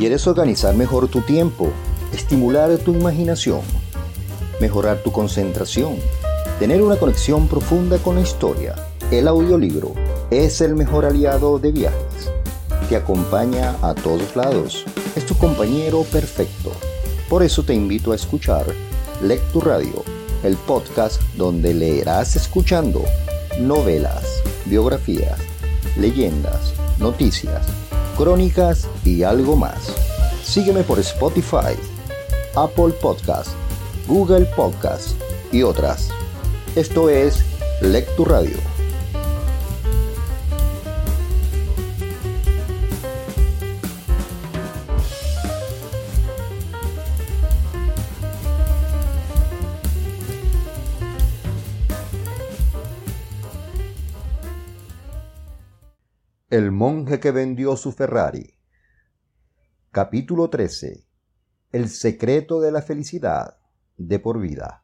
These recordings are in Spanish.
¿Quieres organizar mejor tu tiempo, estimular tu imaginación, mejorar tu concentración, tener una conexión profunda con la historia? El audiolibro es el mejor aliado de viajes. Te acompaña a todos lados. Es tu compañero perfecto. Por eso te invito a escuchar Lectu Radio, el podcast donde leerás escuchando novelas, biografías, leyendas, noticias crónicas y algo más. Sígueme por Spotify, Apple Podcast, Google Podcast y otras. Esto es Lectu Radio. El monje que vendió su Ferrari. Capítulo 13. El secreto de la felicidad de por vida.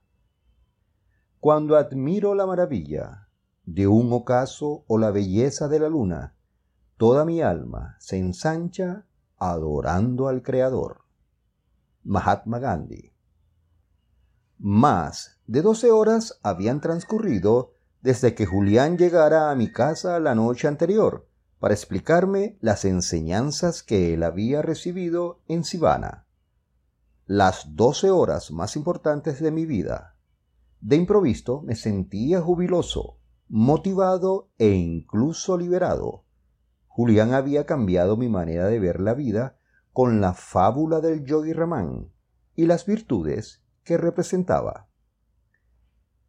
Cuando admiro la maravilla de un ocaso o la belleza de la luna, toda mi alma se ensancha adorando al Creador. Mahatma Gandhi. Más de doce horas habían transcurrido desde que Julián llegara a mi casa la noche anterior para explicarme las enseñanzas que él había recibido en Sivana. Las doce horas más importantes de mi vida. De improviso me sentía jubiloso, motivado e incluso liberado. Julián había cambiado mi manera de ver la vida con la fábula del yogi Ramán y las virtudes que representaba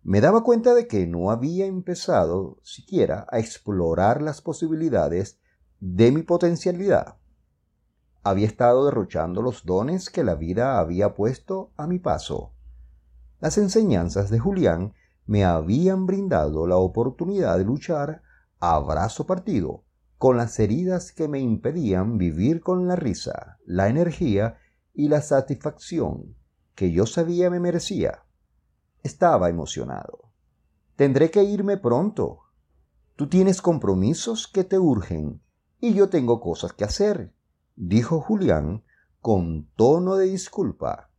me daba cuenta de que no había empezado siquiera a explorar las posibilidades de mi potencialidad. Había estado derrochando los dones que la vida había puesto a mi paso. Las enseñanzas de Julián me habían brindado la oportunidad de luchar a brazo partido con las heridas que me impedían vivir con la risa, la energía y la satisfacción que yo sabía me merecía. Estaba emocionado. Tendré que irme pronto. Tú tienes compromisos que te urgen y yo tengo cosas que hacer, dijo Julián con tono de disculpa.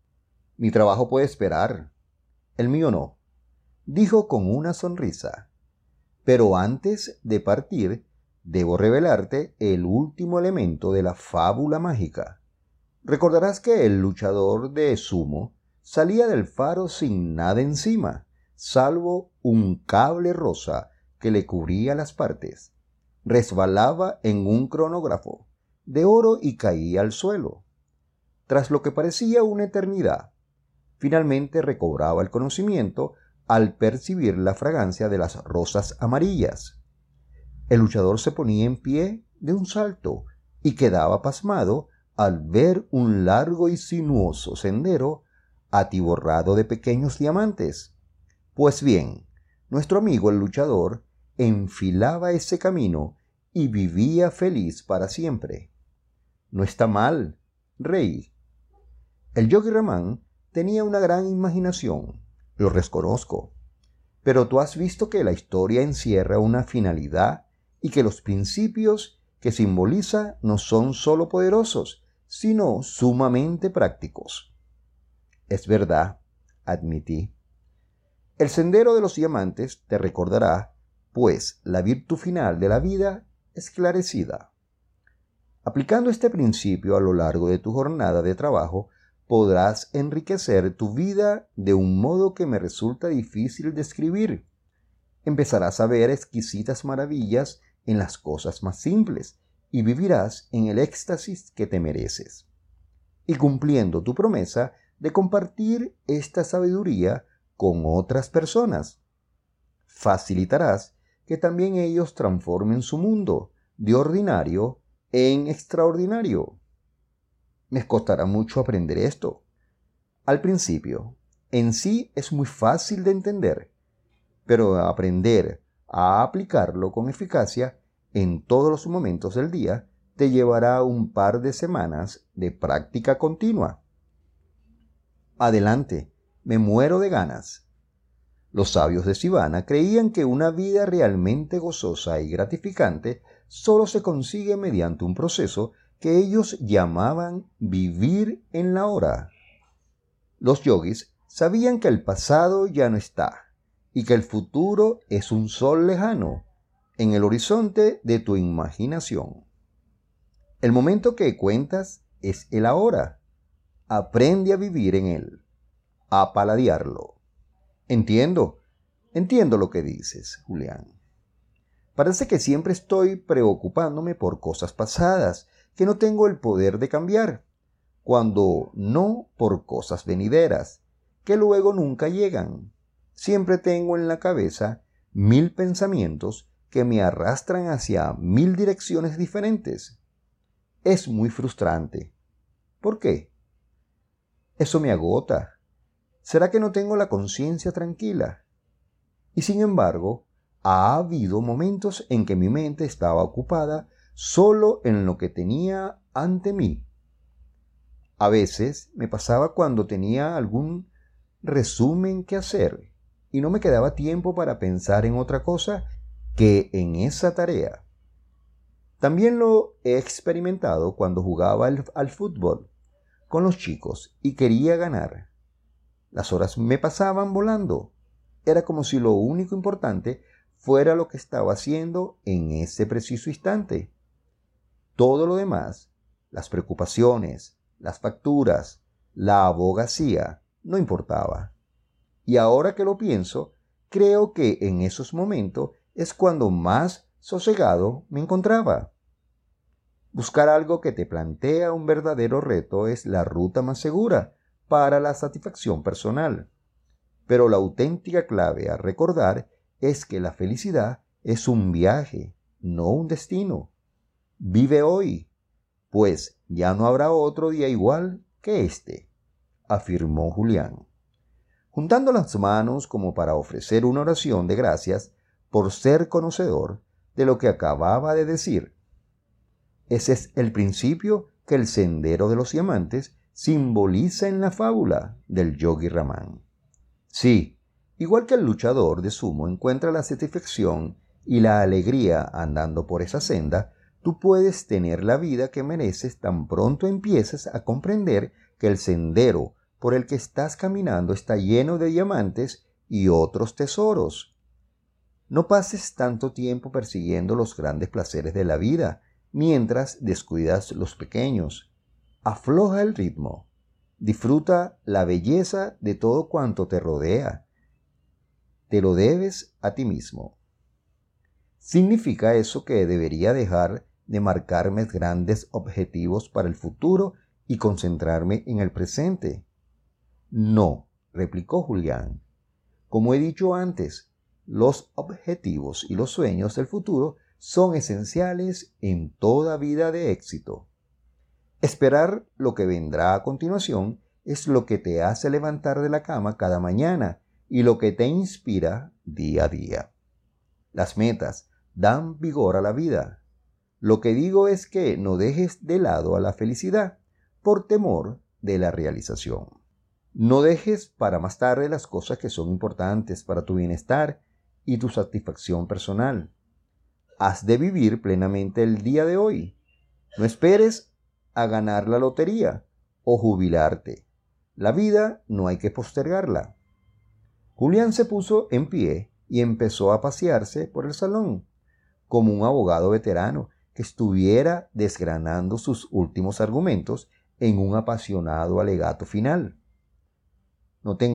Mi trabajo puede esperar. El mío no, dijo con una sonrisa. Pero antes de partir, debo revelarte el último elemento de la fábula mágica. Recordarás que el luchador de sumo salía del faro sin nada encima, salvo un cable rosa que le cubría las partes. Resbalaba en un cronógrafo de oro y caía al suelo. Tras lo que parecía una eternidad, finalmente recobraba el conocimiento al percibir la fragancia de las rosas amarillas. El luchador se ponía en pie de un salto y quedaba pasmado al ver un largo y sinuoso sendero atiborrado de pequeños diamantes. Pues bien, nuestro amigo el luchador enfilaba ese camino y vivía feliz para siempre. No está mal, rey. El yogi Ramán tenía una gran imaginación, lo reconozco. Pero tú has visto que la historia encierra una finalidad y que los principios que simboliza no son sólo poderosos, sino sumamente prácticos. Es verdad, admití. El sendero de los diamantes te recordará, pues, la virtud final de la vida esclarecida. Aplicando este principio a lo largo de tu jornada de trabajo, podrás enriquecer tu vida de un modo que me resulta difícil describir. Empezarás a ver exquisitas maravillas en las cosas más simples y vivirás en el éxtasis que te mereces. Y cumpliendo tu promesa, de compartir esta sabiduría con otras personas. Facilitarás que también ellos transformen su mundo de ordinario en extraordinario. Me costará mucho aprender esto. Al principio, en sí es muy fácil de entender, pero aprender a aplicarlo con eficacia en todos los momentos del día te llevará un par de semanas de práctica continua. Adelante, me muero de ganas. Los sabios de Sivana creían que una vida realmente gozosa y gratificante solo se consigue mediante un proceso que ellos llamaban vivir en la hora. Los yogis sabían que el pasado ya no está y que el futuro es un sol lejano en el horizonte de tu imaginación. El momento que cuentas es el ahora. Aprende a vivir en él, a paladearlo. Entiendo, entiendo lo que dices, Julián. Parece que siempre estoy preocupándome por cosas pasadas que no tengo el poder de cambiar, cuando no por cosas venideras, que luego nunca llegan. Siempre tengo en la cabeza mil pensamientos que me arrastran hacia mil direcciones diferentes. Es muy frustrante. ¿Por qué? Eso me agota. ¿Será que no tengo la conciencia tranquila? Y sin embargo, ha habido momentos en que mi mente estaba ocupada solo en lo que tenía ante mí. A veces me pasaba cuando tenía algún resumen que hacer y no me quedaba tiempo para pensar en otra cosa que en esa tarea. También lo he experimentado cuando jugaba al, al, fútbol con los chicos y quería ganar. Las horas me pasaban volando. Era como si lo único importante fuera lo que estaba haciendo en ese preciso instante. Todo lo demás, las preocupaciones, las facturas, la abogacía, no importaba. Y ahora que lo pienso, creo que en esos momentos es cuando más sosegado me encontraba. Buscar algo que te plantea un verdadero reto es la ruta más segura para la satisfacción personal. Pero la auténtica clave a recordar es que la felicidad es un viaje, no un destino. Vive hoy, pues ya no habrá otro día igual que este, afirmó Julián, juntando las manos como para ofrecer una oración de gracias por ser conocedor de lo que acababa de decir. Ese es el principio que el sendero de los diamantes simboliza en la fábula del yogi Ramán. Sí, igual que el luchador de sumo encuentra la satisfacción y la alegría andando por esa senda, tú puedes tener la vida que mereces tan pronto empieces a comprender que el sendero por el que estás caminando está lleno de diamantes y otros tesoros. No pases tanto tiempo persiguiendo los grandes placeres de la vida mientras descuidas los pequeños. Afloja el ritmo. Disfruta la belleza de todo cuanto te rodea. Te lo debes a ti mismo. ¿Significa eso que debería dejar de marcarme grandes objetivos para el futuro y concentrarme en el presente. No, replicó Julián. Como he dicho antes, los objetivos y los sueños del futuro son esenciales en toda vida de éxito. Esperar lo que vendrá a continuación es lo que te hace levantar de la cama cada mañana y lo que te inspira día a día. Las metas dan vigor a la vida, lo que digo es que no dejes de lado a la felicidad por temor de la realización. No dejes para más tarde las cosas que son importantes para tu bienestar y tu satisfacción personal. Has de vivir plenamente el día de hoy. No esperes a ganar la lotería o jubilarte. La vida no hay que postergarla. Julián se puso en pie y empezó a pasearse por el salón, como un abogado veterano que estuviera desgranando sus últimos argumentos en un apasionado alegato final. No tengo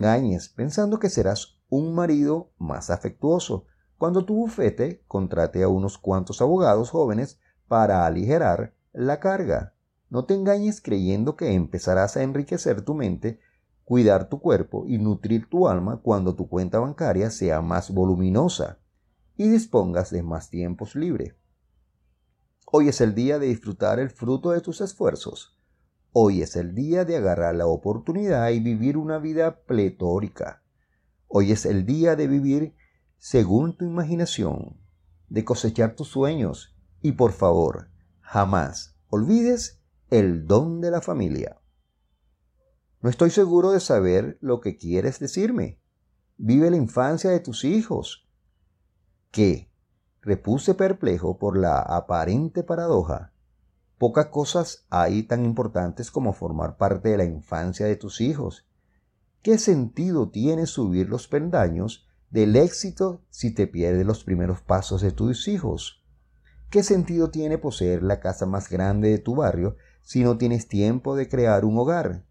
Gañes pensando que serás un marido más afectuoso cuando tu bufete contrate a unos cuantos abogados jóvenes para aligerar la carga. No te engañes creyendo que empezarás a enriquecer tu mente, cuidar tu cuerpo y nutrir tu alma cuando tu cuenta bancaria sea más voluminosa. y dispongas de más tiempos libre. Hoy es el día de disfrutar el fruto de tus esfuerzos. Hoy es el día de agarrar la oportunidad y vivir una vida pletórica. Hoy es el día de vivir según tu imaginación, de cosechar tus sueños y por favor, jamás olvides el don de la familia. No estoy seguro de saber lo que quieres decirme. Vive la infancia de tus hijos. ¿Qué? Repuse perplejo por la aparente paradoja. Pocas cosas hay tan importantes como formar parte de la infancia de tus hijos. ¿Qué sentido tiene subir los pendaños del éxito si te pierdes los primeros pasos de tus hijos? ¿Qué sentido tiene poseer la casa más grande de tu barrio si no tienes tiempo de crear un hogar?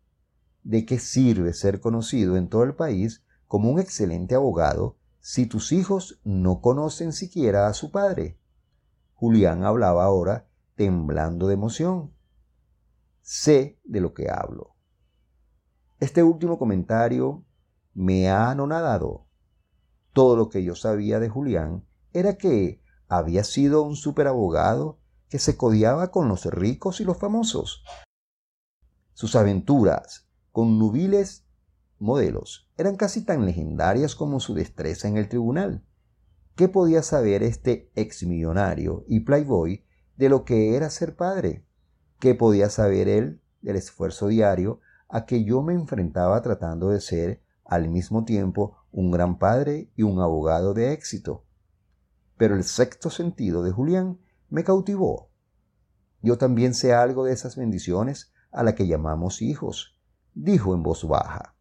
¿De qué sirve ser conocido en todo el país como un excelente abogado si tus hijos no conocen siquiera a su padre? Julián hablaba ahora temblando de emoción. Sé de lo que hablo. Este último comentario me ha anonadado. Todo lo que yo sabía de Julián era que había sido un superabogado que se codiaba con los ricos y los famosos. Sus aventuras con nubiles modelos eran casi tan legendarias como su destreza en el tribunal. ¿Qué podía saber este exmillonario y playboy de lo que era ser padre? ¿Qué podía saber él del esfuerzo diario a que yo me enfrentaba tratando de ser al mismo tiempo un gran padre y un abogado de éxito? Pero el sexto sentido de Julián me cautivó. Yo también sé algo de esas bendiciones a la que llamamos hijos dijo en voz baja.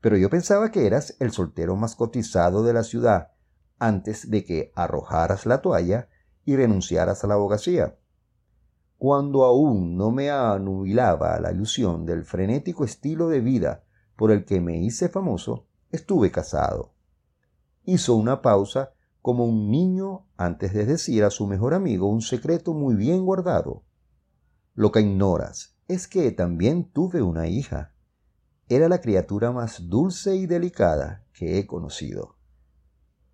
Pero yo pensaba que eras el soltero más cotizado de la ciudad antes de que arrojaras la toalla y renunciaras a la abogacía. Cuando aún no me anubilaba la ilusión del frenético estilo de vida por el que me hice famoso, estuve casado. Hizo una pausa como un niño antes de decir a su mejor amigo un secreto muy bien guardado. Lo que ignoras es que también tuve una hija. Era la criatura más dulce y delicada que he conocido.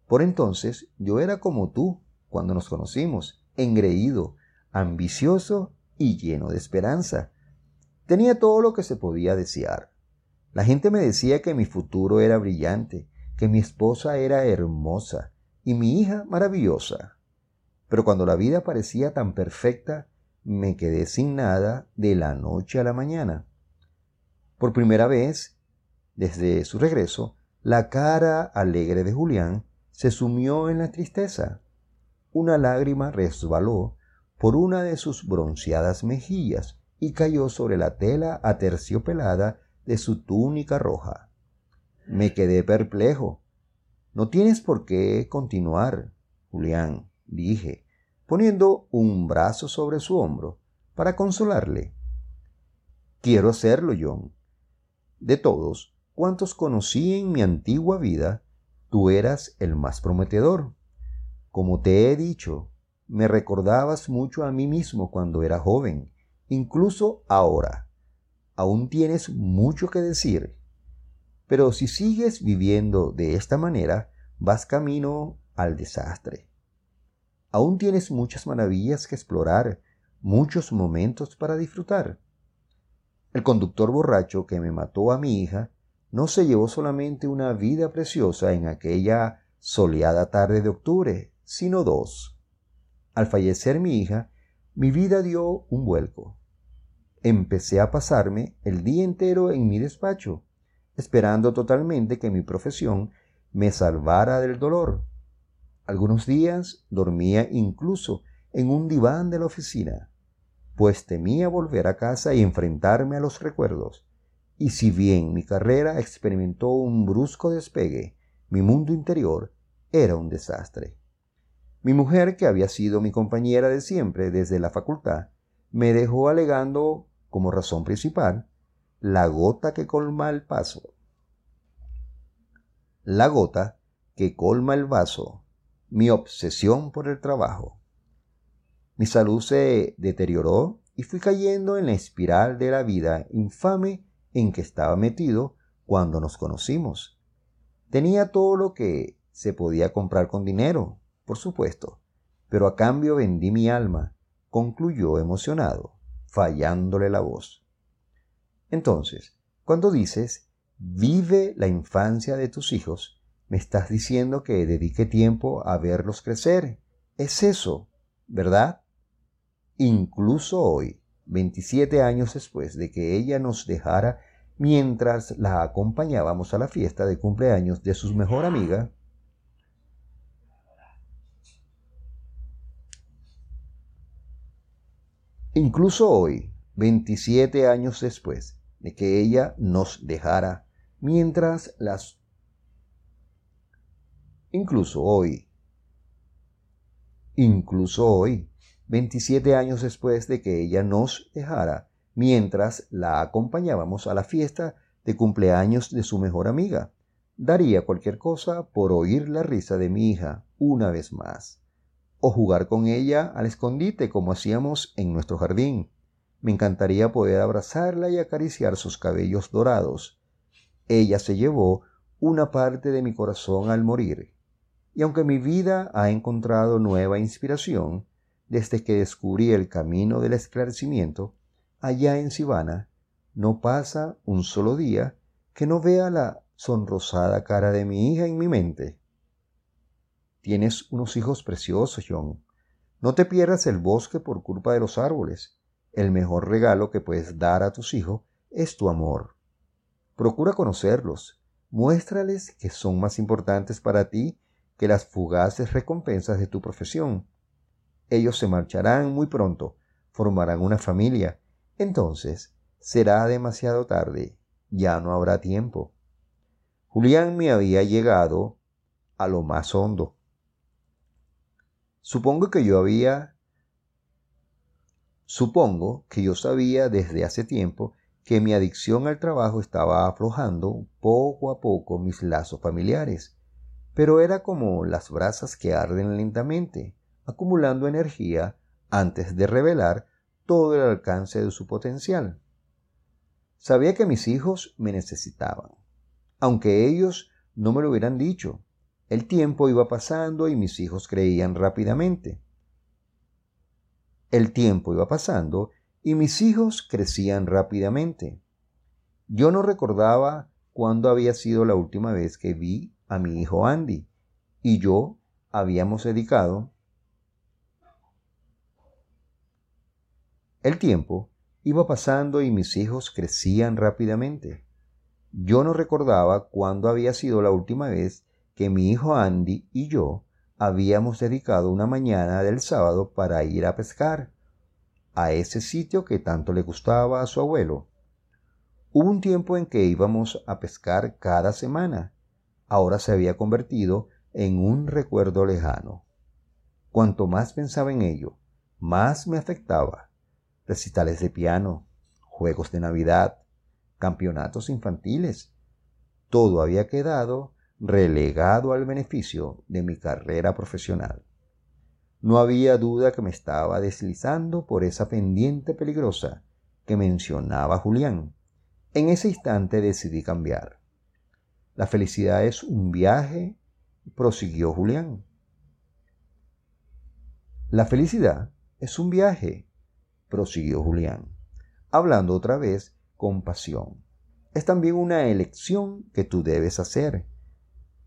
Por entonces yo era como tú cuando nos conocimos, engreído, ambicioso y lleno de esperanza. Tenía todo lo que se podía desear. La gente me decía que mi futuro era brillante, que mi esposa era hermosa y mi hija maravillosa. Pero cuando la vida parecía tan perfecta, me quedé sin nada de la noche a la mañana. Por primera vez, desde su regreso, la cara alegre de Julián se sumió en la tristeza. Una lágrima resbaló por una de sus bronceadas mejillas y cayó sobre la tela aterciopelada de su túnica roja. Me quedé perplejo. No tienes por qué continuar, Julián, dije, poniendo un brazo sobre su hombro para consolarle. Quiero hacerlo, John. De todos cuantos conocí en mi antigua vida, tú eras el más prometedor. Como te he dicho, me recordabas mucho a mí mismo cuando era joven, incluso ahora. Aún tienes mucho que decir. Pero si sigues viviendo de esta manera, vas camino al desastre. Aún tienes muchas maravillas que explorar, muchos momentos para disfrutar. El conductor borracho que me mató a mi hija no se llevó solamente una vida preciosa en aquella soleada tarde de octubre, sino dos. Al fallecer mi hija, mi vida dio un vuelco. Empecé a pasarme el día entero en mi despacho, esperando totalmente que mi profesión me salvara del dolor. Algunos días dormía incluso en un diván de la oficina, pues temía volver a casa y enfrentarme a los recuerdos. Y si bien mi carrera experimentó un brusco despegue, mi mundo interior era un desastre. Mi mujer, que había sido mi compañera de siempre desde la facultad, me dejó alegando como razón principal la gota que colma el paso. La gota que colma el vaso mi obsesión por el trabajo. Mi salud se deterioró y fui cayendo en la espiral de la vida infame en que estaba metido cuando nos conocimos. Tenía todo lo que se podía comprar con dinero, por supuesto, pero a cambio vendí mi alma, concluyó emocionado, fallándole la voz. Entonces, cuando dices, vive la infancia de tus hijos, me estás diciendo que dedique tiempo a verlos crecer. Es eso, ¿verdad? Incluso hoy, 27 años después de que ella nos dejara mientras la acompañábamos a la fiesta de cumpleaños de su mejor amiga, Incluso hoy, 27 años después de que ella nos dejara, mientras las... Incluso hoy, incluso hoy, 27 años después de que ella nos dejara, mientras la acompañábamos a la fiesta de cumpleaños de su mejor amiga. Daría cualquier cosa por oír la risa de mi hija una vez más o jugar con ella al escondite como hacíamos en nuestro jardín. Me encantaría poder abrazarla y acariciar sus cabellos dorados. Ella se llevó una parte de mi corazón al morir. Y aunque mi vida ha encontrado nueva inspiración desde que descubrí el camino del esclarecimiento, allá en Sivana, no pasa un solo día que no vea la sonrosada cara de mi hija en mi mente. Tienes unos hijos preciosos, John. No te pierdas el bosque por culpa de los árboles. El mejor regalo que puedes dar a tus hijos es tu amor. Procura conocerlos. Muéstrales que son más importantes para ti que las fugaces recompensas de tu profesión. Ellos se marcharán muy pronto, formarán una familia. Entonces será demasiado tarde, ya no habrá tiempo. Julián me había llegado a lo más hondo. Supongo que yo había, supongo que yo sabía desde hace tiempo que mi adicción al trabajo estaba aflojando poco a poco mis lazos familiares, pero era como las brasas que arden lentamente, acumulando energía antes de revelar todo el alcance de su potencial. Sabía que mis hijos me necesitaban, aunque ellos no me lo hubieran dicho, el tiempo iba pasando y mis hijos creían rápidamente. El tiempo iba pasando y mis hijos crecían rápidamente. Yo no recordaba cuándo había sido la última vez que vi a mi hijo Andy y yo habíamos dedicado el tiempo iba pasando y mis hijos crecían rápidamente. Yo no recordaba cuándo había sido la última vez que mi hijo Andy y yo habíamos dedicado una mañana del sábado para ir a pescar a ese sitio que tanto le gustaba a su abuelo. Hubo un tiempo en que íbamos a pescar cada semana. Ahora se había convertido en un recuerdo lejano. Cuanto más pensaba en ello, más me afectaba. Recitales de piano, juegos de Navidad, campeonatos infantiles. Todo había quedado relegado al beneficio de mi carrera profesional. No había duda que me estaba deslizando por esa pendiente peligrosa que mencionaba Julián. En ese instante decidí cambiar. La felicidad es un viaje, prosiguió Julián. La felicidad es un viaje, prosiguió Julián, hablando otra vez con pasión. Es también una elección que tú debes hacer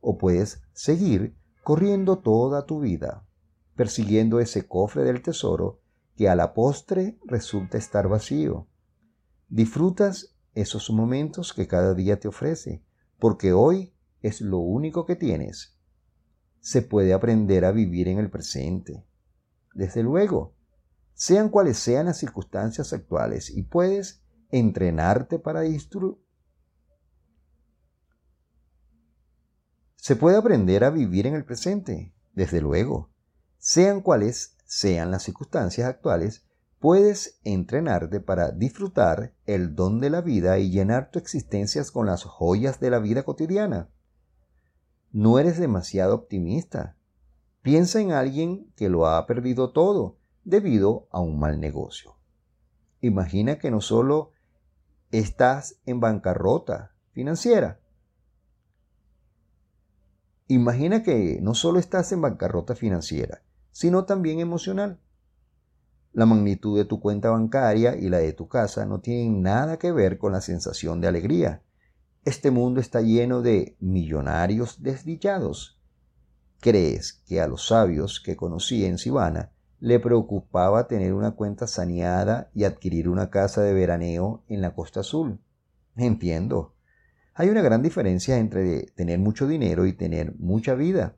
o puedes seguir corriendo toda tu vida, persiguiendo ese cofre del tesoro que a la postre resulta estar vacío. Disfrutas esos momentos que cada día te ofrece, porque hoy es lo único que tienes. Se puede aprender a vivir en el presente. Desde luego, sean cuales sean las circunstancias actuales, y puedes entrenarte para Se puede aprender a vivir en el presente, desde luego. Sean cuales sean las circunstancias actuales, puedes entrenarte para disfrutar el don de la vida y llenar tu existencia con las joyas de la vida cotidiana. No eres demasiado optimista. Piensa en alguien que lo ha perdido todo debido a un mal negocio. Imagina que no solo estás en bancarrota financiera, Imagina que no solo estás en bancarrota financiera, sino también emocional. La magnitud de tu cuenta bancaria y la de tu casa no tienen nada que ver con la sensación de alegría. Este mundo está lleno de millonarios desdichados. ¿Crees que a los sabios que conocí en Sibana le preocupaba tener una cuenta saneada y adquirir una casa de veraneo en la Costa Azul? Entiendo. Hay una gran diferencia entre tener mucho dinero y tener mucha vida.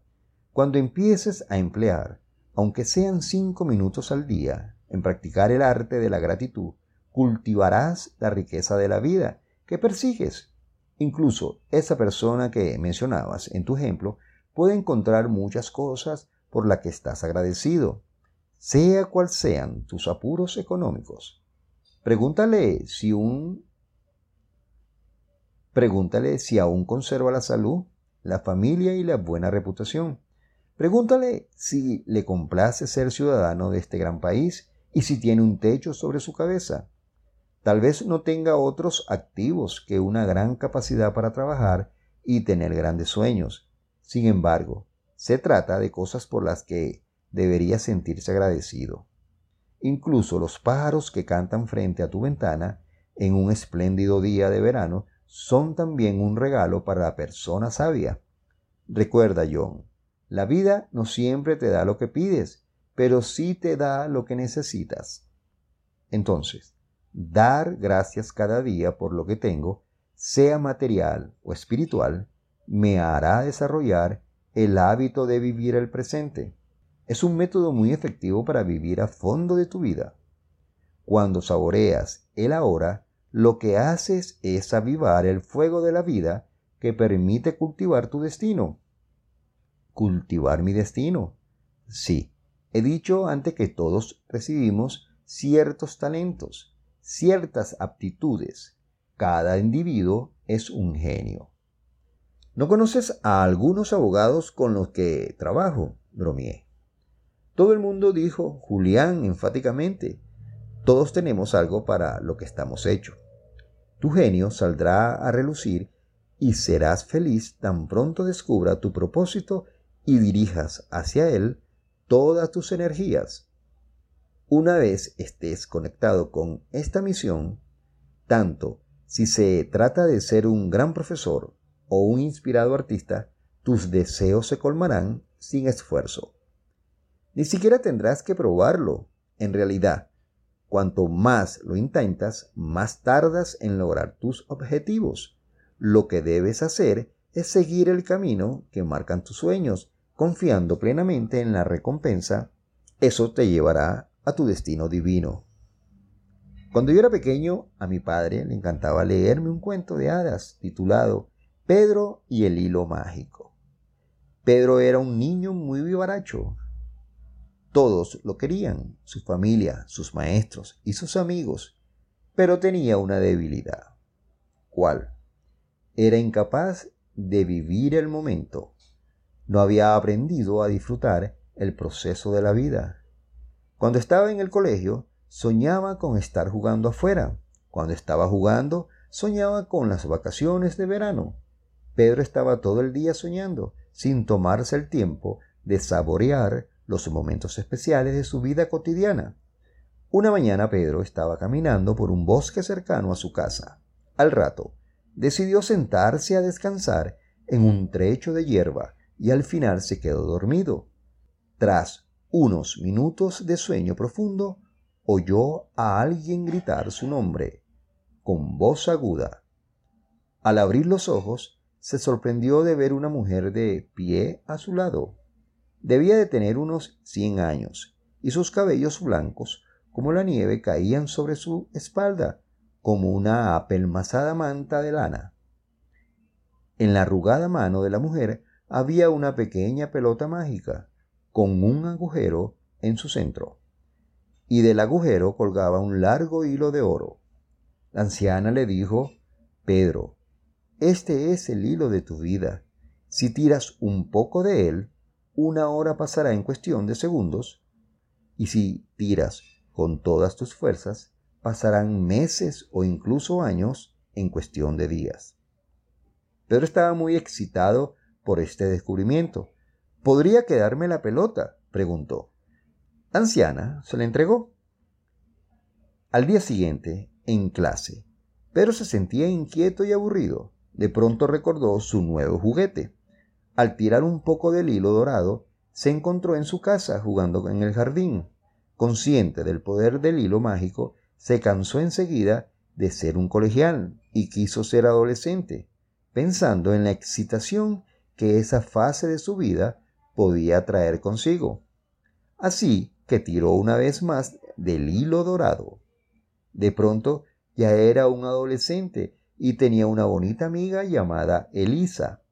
Cuando empieces a emplear, aunque sean cinco minutos al día, en practicar el arte de la gratitud, cultivarás la riqueza de la vida que persigues. Incluso esa persona que mencionabas en tu ejemplo puede encontrar muchas cosas por las que estás agradecido, sea cual sean tus apuros económicos. Pregúntale si un Pregúntale si aún conserva la salud, la familia y la buena reputación. Pregúntale si le complace ser ciudadano de este gran país y si tiene un techo sobre su cabeza. Tal vez no tenga otros activos que una gran capacidad para trabajar y tener grandes sueños. Sin embargo, se trata de cosas por las que debería sentirse agradecido. Incluso los pájaros que cantan frente a tu ventana en un espléndido día de verano son también un regalo para la persona sabia. Recuerda, John, la vida no siempre te da lo que pides, pero sí te da lo que necesitas. Entonces, dar gracias cada día por lo que tengo, sea material o espiritual, me hará desarrollar el hábito de vivir el presente. Es un método muy efectivo para vivir a fondo de tu vida. Cuando saboreas el ahora, lo que haces es avivar el fuego de la vida que permite cultivar tu destino. Cultivar mi destino. Sí, he dicho antes que todos recibimos ciertos talentos, ciertas aptitudes. Cada individuo es un genio. ¿No conoces a algunos abogados con los que trabajo? bromeé. Todo el mundo dijo Julián enfáticamente. Todos tenemos algo para lo que estamos hechos. Tu genio saldrá a relucir y serás feliz tan pronto descubra tu propósito y dirijas hacia él todas tus energías. Una vez estés conectado con esta misión, tanto si se trata de ser un gran profesor o un inspirado artista, tus deseos se colmarán sin esfuerzo. Ni siquiera tendrás que probarlo. En realidad, Cuanto más lo intentas, más tardas en lograr tus objetivos. Lo que debes hacer es seguir el camino que marcan tus sueños, confiando plenamente en la recompensa. Eso te llevará a tu destino divino. Cuando yo era pequeño, a mi padre le encantaba leerme un cuento de hadas titulado Pedro y el hilo mágico. Pedro era un niño muy vivaracho, todos lo querían, su familia, sus maestros y sus amigos, pero tenía una debilidad. ¿Cuál? Era incapaz de vivir el momento. No había aprendido a disfrutar el proceso de la vida. Cuando estaba en el colegio, soñaba con estar jugando afuera. Cuando estaba jugando, soñaba con las vacaciones de verano. Pedro estaba todo el día soñando, sin tomarse el tiempo de saborear los momentos especiales de su vida cotidiana. Una mañana Pedro estaba caminando por un bosque cercano a su casa. Al rato, decidió sentarse a descansar en un trecho de hierba y al final se quedó dormido. Tras unos minutos de sueño profundo, oyó a alguien gritar su nombre, con voz aguda. Al abrir los ojos, se sorprendió de ver una mujer de pie a su lado. Debía de tener unos cien años, y sus cabellos blancos, como la nieve, caían sobre su espalda, como una apelmazada manta de lana. En la arrugada mano de la mujer había una pequeña pelota mágica, con un agujero en su centro, y del agujero colgaba un largo hilo de oro. La anciana le dijo, Pedro, este es el hilo de tu vida. Si tiras un poco de él, una hora pasará en cuestión de segundos, y si tiras con todas tus fuerzas, pasarán meses o incluso años en cuestión de días. Pedro estaba muy excitado por este descubrimiento. ¿Podría quedarme la pelota? preguntó. Anciana se la entregó. Al día siguiente, en clase, Pedro se sentía inquieto y aburrido. De pronto recordó su nuevo juguete. Al tirar un poco del hilo dorado, se encontró en su casa jugando en el jardín. Consciente del poder del hilo mágico, se cansó enseguida de ser un colegial y quiso ser adolescente, pensando en la excitación que esa fase de su vida podía traer consigo. Así que tiró una vez más del hilo dorado. De pronto ya era un adolescente y tenía una bonita amiga llamada Elisa.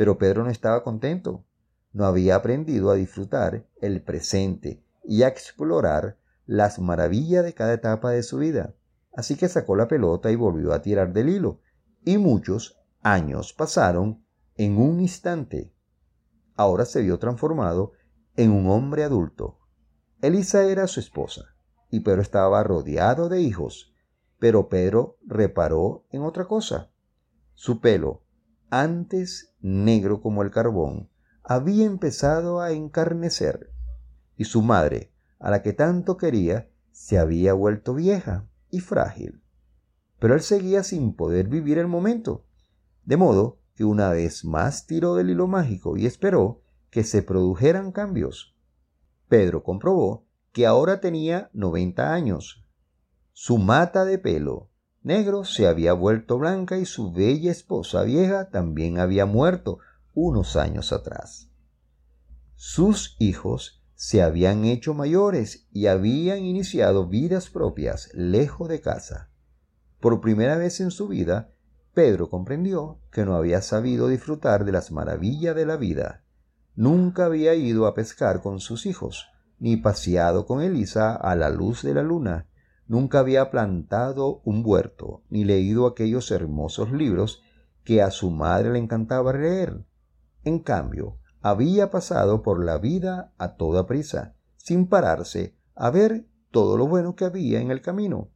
Pero Pedro no estaba contento. No había aprendido a disfrutar el presente y a explorar las maravillas de cada etapa de su vida. Así que sacó la pelota y volvió a tirar del hilo. Y muchos años pasaron en un instante. Ahora se vio transformado en un hombre adulto. Elisa era su esposa y Pedro estaba rodeado de hijos. Pero Pedro reparó en otra cosa. Su pelo, antes negro como el carbón, había empezado a encarnecer y su madre, a la que tanto quería, se había vuelto vieja y frágil. Pero él seguía sin poder vivir el momento, de modo que una vez más tiró del hilo mágico y esperó que se produjeran cambios. Pedro comprobó que ahora tenía 90 años. Su mata de pelo negro se había vuelto blanca y su bella esposa vieja también había muerto unos años atrás. Sus hijos se habían hecho mayores y habían iniciado vidas propias lejos de casa. Por primera vez en su vida, Pedro comprendió que no había sabido disfrutar de las maravillas de la vida. Nunca había ido a pescar con sus hijos, ni paseado con Elisa a la luz de la luna. Nunca había plantado un huerto, ni leído aquellos hermosos libros que a su madre le encantaba leer. En cambio, había pasado por la vida a toda prisa, sin pararse a ver todo lo bueno que había en el camino.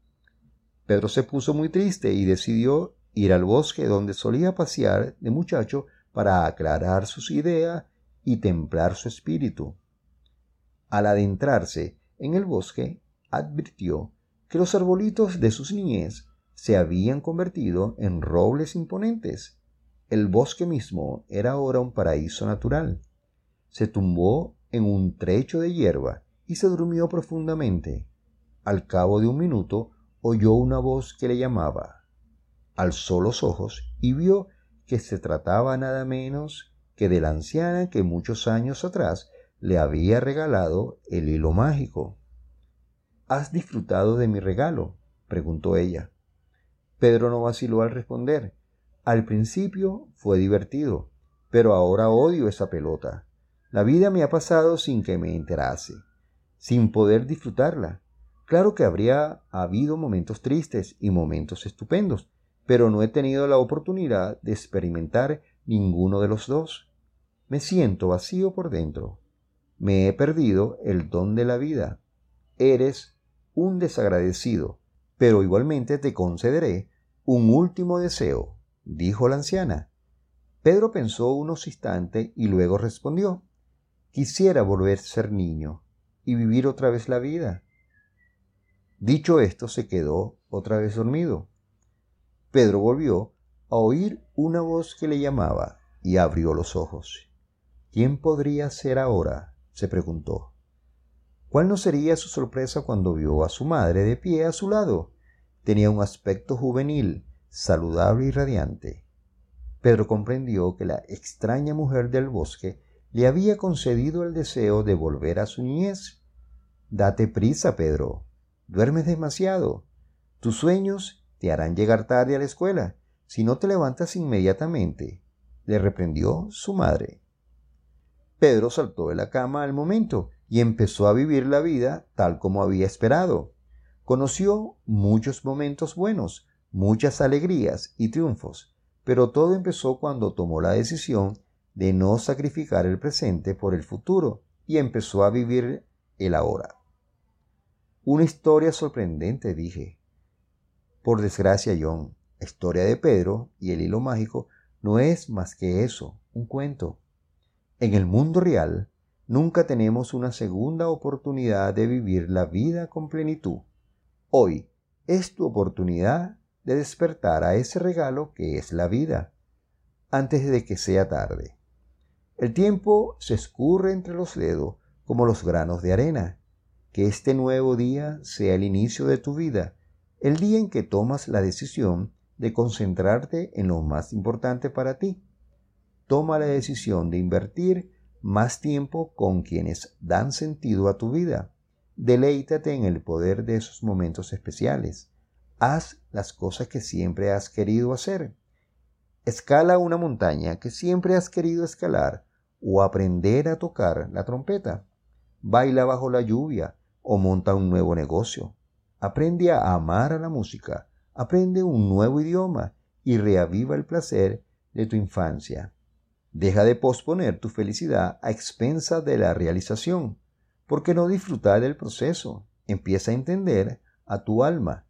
Pedro se puso muy triste y decidió ir al bosque donde solía pasear de muchacho para aclarar sus ideas y templar su espíritu. Al adentrarse en el bosque, advirtió que los arbolitos de sus niñez se habían convertido en robles imponentes el bosque mismo era ahora un paraíso natural. Se tumbó en un trecho de hierba y se durmió profundamente. Al cabo de un minuto oyó una voz que le llamaba. Alzó los ojos y vio que se trataba nada menos que de la anciana que muchos años atrás le había regalado el hilo mágico. ¿Has disfrutado de mi regalo? preguntó ella. Pedro no vaciló al responder. Al principio fue divertido, pero ahora odio esa pelota. La vida me ha pasado sin que me enterase, sin poder disfrutarla. Claro que habría habido momentos tristes y momentos estupendos, pero no he tenido la oportunidad de experimentar ninguno de los dos. Me siento vacío por dentro. Me he perdido el don de la vida. Eres un desagradecido, pero igualmente te concederé un último deseo, dijo la anciana. Pedro pensó unos instantes y luego respondió, quisiera volver a ser niño y vivir otra vez la vida. Dicho esto, se quedó otra vez dormido. Pedro volvió a oír una voz que le llamaba y abrió los ojos. ¿Quién podría ser ahora? se preguntó. ¿Cuál no sería su sorpresa cuando vio a su madre de pie a su lado? Tenía un aspecto juvenil, saludable y radiante. Pedro comprendió que la extraña mujer del bosque le había concedido el deseo de volver a su niñez. Date prisa, Pedro. Duermes demasiado. Tus sueños te harán llegar tarde a la escuela si no te levantas inmediatamente, le reprendió su madre. Pedro saltó de la cama al momento y empezó a vivir la vida tal como había esperado. Conoció muchos momentos buenos, muchas alegrías y triunfos, pero todo empezó cuando tomó la decisión de no sacrificar el presente por el futuro y empezó a vivir el ahora. Una historia sorprendente, dije. Por desgracia, John, la historia de Pedro y el hilo mágico no es más que eso, un cuento. En el mundo real, nunca tenemos una segunda oportunidad de vivir la vida con plenitud. Hoy es tu oportunidad de despertar a ese regalo que es la vida, antes de que sea tarde. El tiempo se escurre entre los dedos como los granos de arena. Que este nuevo día sea el inicio de tu vida, el día en que tomas la decisión de concentrarte en lo más importante para ti. Toma la decisión de invertir más tiempo con quienes dan sentido a tu vida. Deleítate en el poder de esos momentos especiales. Haz las cosas que siempre has querido hacer. Escala una montaña que siempre has querido escalar o aprender a tocar la trompeta. Baila bajo la lluvia o monta un nuevo negocio. Aprende a amar a la música, aprende un nuevo idioma y reaviva el placer de tu infancia. Deja de posponer tu felicidad a expensa de la realización. ¿Por qué no disfrutar del proceso? Empieza a entender a tu alma.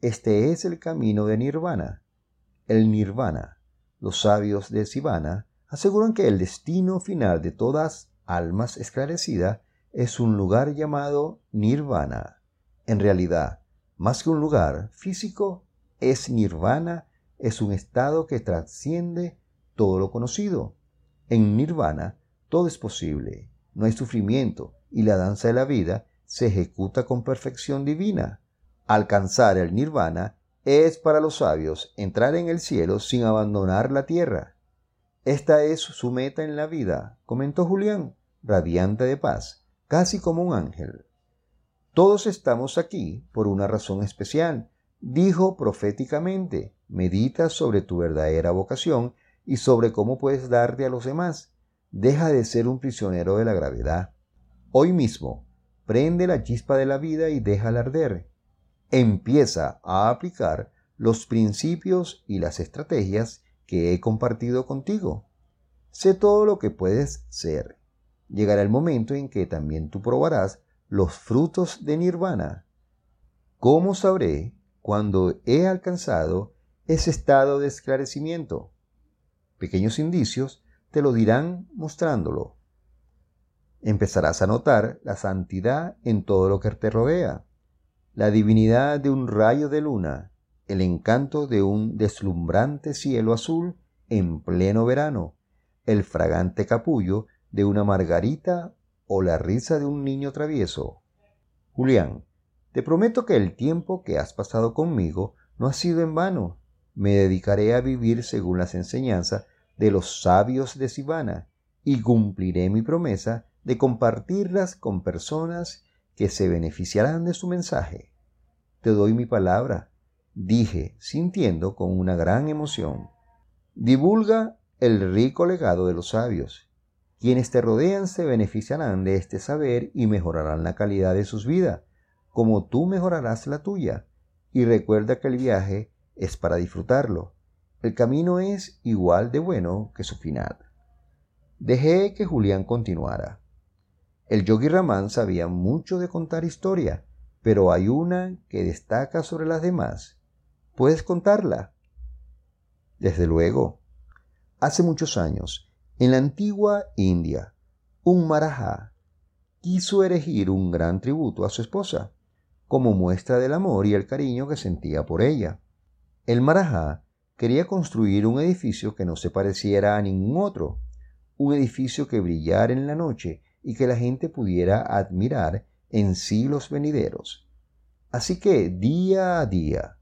Este es el camino de Nirvana. El Nirvana. Los sabios de Sivana aseguran que el destino final de todas almas esclarecidas es un lugar llamado Nirvana. En realidad, más que un lugar físico, es nirvana, es un estado que trasciende todo lo conocido. En nirvana todo es posible, no hay sufrimiento y la danza de la vida se ejecuta con perfección divina. Alcanzar el nirvana es para los sabios entrar en el cielo sin abandonar la tierra. Esta es su meta en la vida, comentó Julián, radiante de paz, casi como un ángel. Todos estamos aquí por una razón especial, dijo proféticamente. Medita sobre tu verdadera vocación y sobre cómo puedes darte a los demás. Deja de ser un prisionero de la gravedad. Hoy mismo, prende la chispa de la vida y déjala arder. Empieza a aplicar los principios y las estrategias que he compartido contigo. Sé todo lo que puedes ser. Llegará el momento en que también tú probarás los frutos de nirvana. ¿Cómo sabré cuando he alcanzado ese estado de esclarecimiento? Pequeños indicios te lo dirán mostrándolo. Empezarás a notar la santidad en todo lo que te rodea, la divinidad de un rayo de luna, el encanto de un deslumbrante cielo azul en pleno verano, el fragante capullo de una margarita o la risa de un niño travieso. Julián, te prometo que el tiempo que has pasado conmigo no ha sido en vano. Me dedicaré a vivir según las enseñanzas de los sabios de Sivana y cumpliré mi promesa de compartirlas con personas que se beneficiarán de su mensaje. Te doy mi palabra, dije, sintiendo con una gran emoción. Divulga el rico legado de los sabios quienes te rodean se beneficiarán de este saber y mejorarán la calidad de sus vidas, como tú mejorarás la tuya. Y recuerda que el viaje es para disfrutarlo. El camino es igual de bueno que su final. Dejé que Julián continuara. El yogi Ramán sabía mucho de contar historia, pero hay una que destaca sobre las demás. ¿Puedes contarla? Desde luego. Hace muchos años, en la antigua India, un marajá quiso erigir un gran tributo a su esposa, como muestra del amor y el cariño que sentía por ella. El marajá quería construir un edificio que no se pareciera a ningún otro, un edificio que brillara en la noche y que la gente pudiera admirar en siglos venideros. Así que día a día,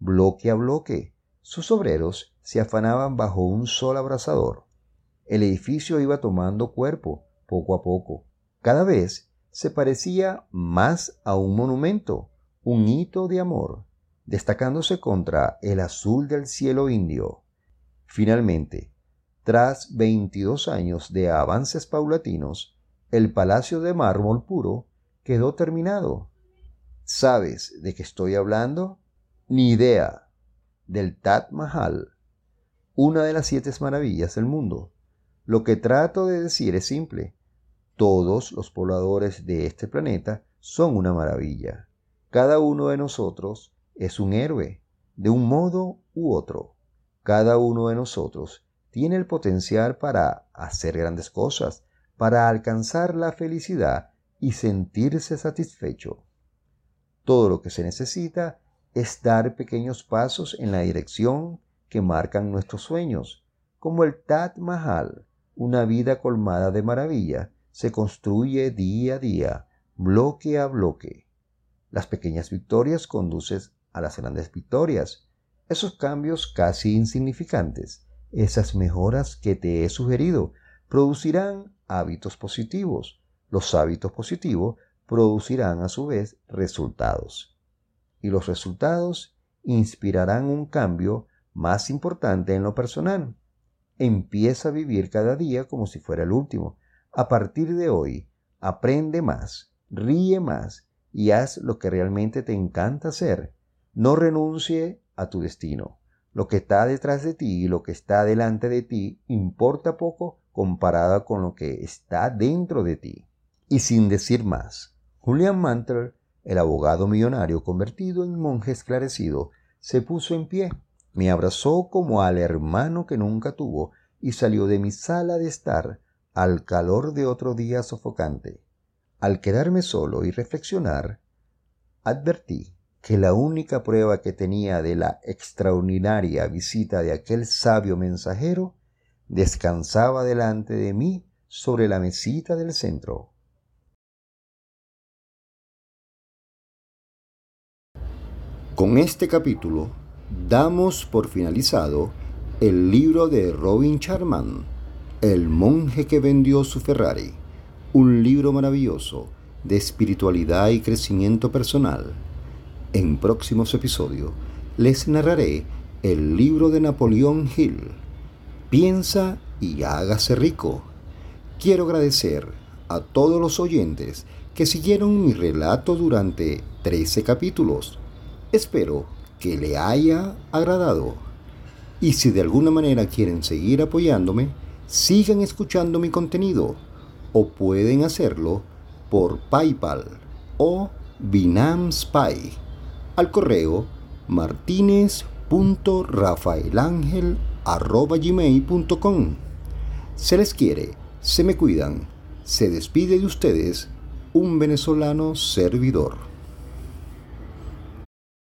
bloque a bloque, sus obreros se afanaban bajo un sol abrasador. El edificio iba tomando cuerpo poco a poco. Cada vez se parecía más a un monumento, un hito de amor, destacándose contra el azul del cielo indio. Finalmente, tras 22 años de avances paulatinos, el palacio de mármol puro quedó terminado. ¿Sabes de qué estoy hablando? Ni idea. Del Taj Mahal, una de las siete maravillas del mundo. Lo que trato de decir es simple. Todos los pobladores de este planeta son una maravilla. Cada uno de nosotros es un héroe, de un modo u otro. Cada uno de nosotros tiene el potencial para hacer grandes cosas, para alcanzar la felicidad y sentirse satisfecho. Todo lo que se necesita es dar pequeños pasos en la dirección que marcan nuestros sueños, como el Taj Mahal, una vida colmada de maravilla, se construye día a día, bloque a bloque. Las pequeñas victorias conducen a las grandes victorias. Esos cambios casi insignificantes esas mejoras que te he sugerido producirán hábitos positivos. Los hábitos positivos producirán a su vez resultados. Y los resultados inspirarán un cambio más importante en lo personal. Empieza a vivir cada día como si fuera el último. A partir de hoy, aprende más, ríe más y haz lo que realmente te encanta hacer. No renuncie a tu destino. Lo que está detrás de ti y lo que está delante de ti importa poco comparada con lo que está dentro de ti. Y sin decir más, Julian Mantel, el abogado millonario convertido en monje esclarecido, se puso en pie, me abrazó como al hermano que nunca tuvo y salió de mi sala de estar al calor de otro día sofocante. Al quedarme solo y reflexionar, advertí que la única prueba que tenía de la extraordinaria visita de aquel sabio mensajero descansaba delante de mí sobre la mesita del centro. Con este capítulo damos por finalizado el libro de Robin Charman, El monje que vendió su Ferrari, un libro maravilloso de espiritualidad y crecimiento personal en próximos episodios les narraré el libro de Napoleón Hill. Piensa y hágase rico. Quiero agradecer a todos los oyentes que siguieron mi relato durante 13 capítulos. Espero que le haya agradado. Y si de alguna manera quieren seguir apoyándome, sigan escuchando mi contenido o pueden hacerlo por PayPal o Binance Pay al correo martinez.rafaelangel.gmail.com Se les quiere, se me cuidan, se despide de ustedes un venezolano servidor.